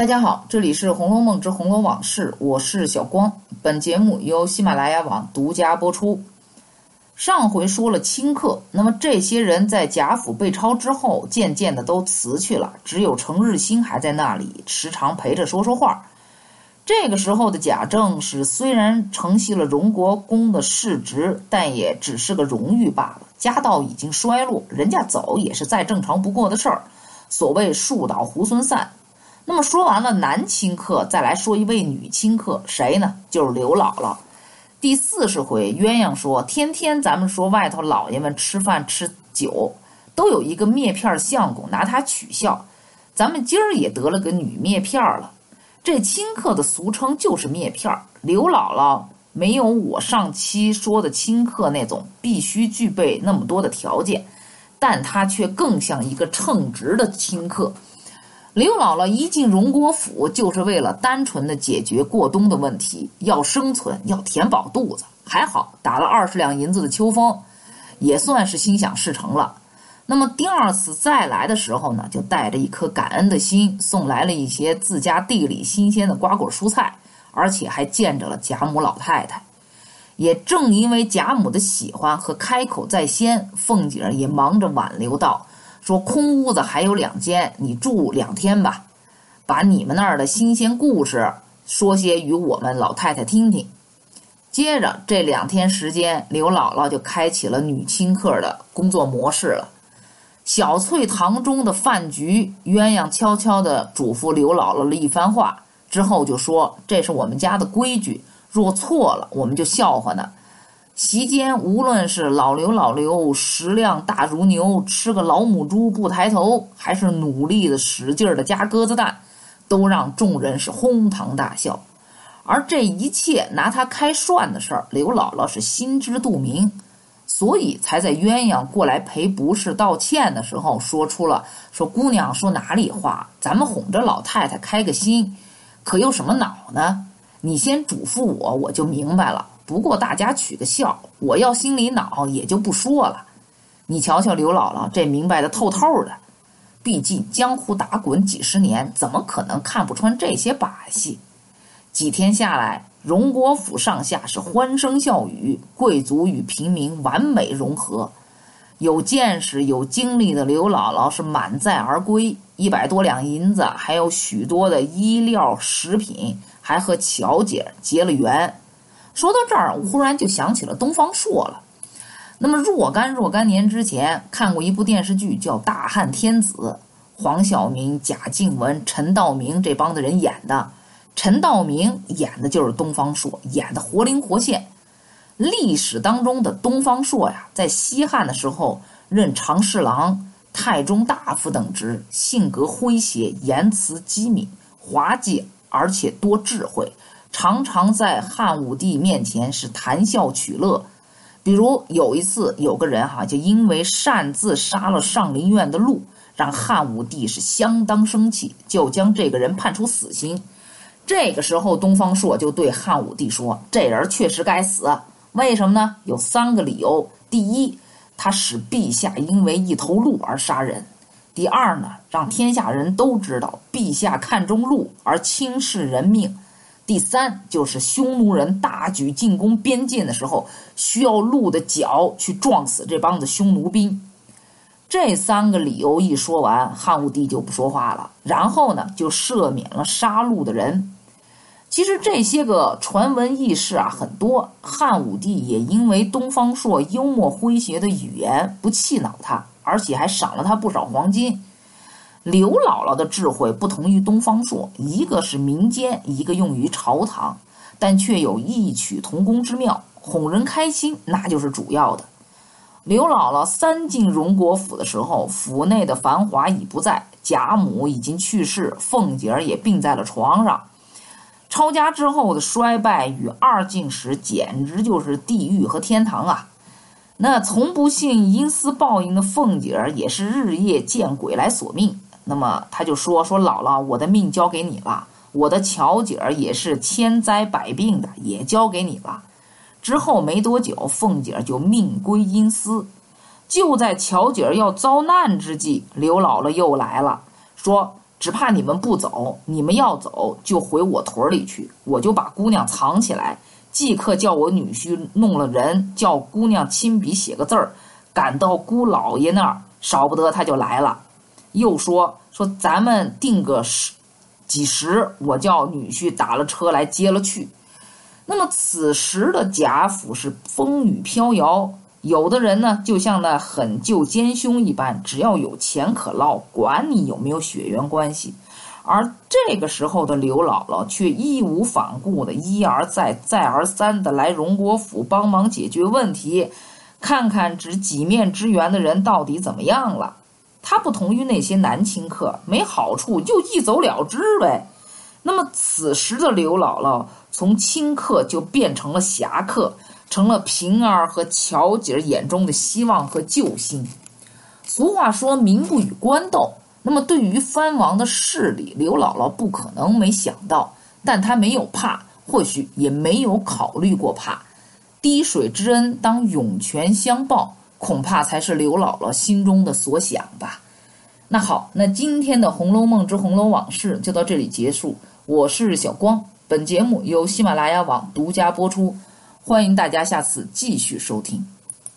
大家好，这里是《红楼梦之红楼往事》，我是小光。本节目由喜马拉雅网独家播出。上回说了清客，那么这些人在贾府被抄之后，渐渐的都辞去了，只有程日新还在那里，时常陪着说说话。这个时候的贾政是虽然承袭了荣国公的世职，但也只是个荣誉罢了。家道已经衰落，人家走也是再正常不过的事儿。所谓树倒猢狲散。那么说完了男亲客，再来说一位女亲客，谁呢？就是刘姥姥。第四十回，鸳鸯说：“天天咱们说外头老爷们吃饭吃酒，都有一个篾片相公拿他取笑，咱们今儿也得了个女篾片了。这亲客的俗称就是篾片。刘姥姥没有我上期说的亲客那种必须具备那么多的条件，但她却更像一个称职的亲客。”刘姥姥一进荣国府，就是为了单纯的解决过冬的问题，要生存，要填饱肚子。还好打了二十两银子的秋风，也算是心想事成了。那么第二次再来的时候呢，就带着一颗感恩的心，送来了一些自家地里新鲜的瓜果蔬菜，而且还见着了贾母老太太。也正因为贾母的喜欢和开口在先，凤姐儿也忙着挽留道。说空屋子还有两间，你住两天吧，把你们那儿的新鲜故事说些与我们老太太听听。接着这两天时间，刘姥姥就开启了女清客的工作模式了。小翠堂中的饭局，鸳鸯悄悄地嘱咐刘姥姥了一番话之后，就说：“这是我们家的规矩，若错了，我们就笑话呢。”席间，无论是老刘老刘食量大如牛，吃个老母猪不抬头，还是努力的使劲的夹鸽子蛋，都让众人是哄堂大笑。而这一切拿他开涮的事儿，刘姥姥是心知肚明，所以才在鸳鸯过来赔不是道歉的时候，说出了说姑娘说哪里话，咱们哄着老太太开个心，可有什么恼呢？你先嘱咐我，我就明白了。不过大家取个笑，我要心里恼也就不说了。你瞧瞧刘姥姥这明白的透透的，毕竟江湖打滚几十年，怎么可能看不穿这些把戏？几天下来，荣国府上下是欢声笑语，贵族与平民完美融合。有见识、有经历的刘姥姥是满载而归，一百多两银子，还有许多的衣料食品，还和巧姐结了缘。说到这儿，我忽然就想起了东方朔了。那么若干若干年之前，看过一部电视剧叫《大汉天子》，黄晓明、贾静雯、陈道明这帮的人演的。陈道明演的就是东方朔，演的活灵活现。历史当中的东方朔呀，在西汉的时候任长侍郎、太中大夫等职，性格诙谐，言辞机敏、滑稽，而且多智慧。常常在汉武帝面前是谈笑取乐，比如有一次有个人哈就因为擅自杀了上林苑的鹿，让汉武帝是相当生气，就将这个人判处死刑。这个时候东方朔就对汉武帝说：“这人确实该死，为什么呢？有三个理由：第一，他使陛下因为一头鹿而杀人；第二呢，让天下人都知道陛下看中鹿而轻视人命。”第三就是匈奴人大举进攻边境的时候，需要鹿的角去撞死这帮子匈奴兵。这三个理由一说完，汉武帝就不说话了，然后呢就赦免了杀戮的人。其实这些个传闻轶事啊很多，汉武帝也因为东方朔幽默诙谐的语言不气恼他，而且还赏了他不少黄金。刘姥姥的智慧不同于东方朔，一个是民间，一个用于朝堂，但却有异曲同工之妙，哄人开心那就是主要的。刘姥姥三进荣国府的时候，府内的繁华已不在，贾母已经去世，凤姐儿也病在了床上。抄家之后的衰败与二进时简直就是地狱和天堂啊！那从不信阴司报应的凤姐儿也是日夜见鬼来索命。那么他就说说姥姥，我的命交给你了，我的巧姐儿也是千灾百病的，也交给你了。之后没多久，凤姐儿就命归阴司。就在巧姐儿要遭难之际，刘姥姥又来了，说只怕你们不走，你们要走就回我屯里去，我就把姑娘藏起来，即刻叫我女婿弄了人，叫姑娘亲笔写个字儿，赶到姑老爷那儿，少不得他就来了。又说说咱们定个十几时，我叫女婿打了车来接了去。那么此时的贾府是风雨飘摇。有的人呢，就像那狠救奸凶一般，只要有钱可捞，管你有没有血缘关系。而这个时候的刘姥姥却义无反顾的一而再、再而三的来荣国府帮忙解决问题，看看只几面之缘的人到底怎么样了。她不同于那些男亲客，没好处就一走了之呗。那么此时的刘姥姥从亲客就变成了侠客。成了平儿和巧姐眼中的希望和救星。俗话说“民不与官斗”，那么对于藩王的势力，刘姥姥不可能没想到，但她没有怕，或许也没有考虑过怕。滴水之恩当涌泉相报，恐怕才是刘姥姥心中的所想吧。那好，那今天的《红楼梦之红楼往事》就到这里结束。我是小光，本节目由喜马拉雅网独家播出。欢迎大家下次继续收听。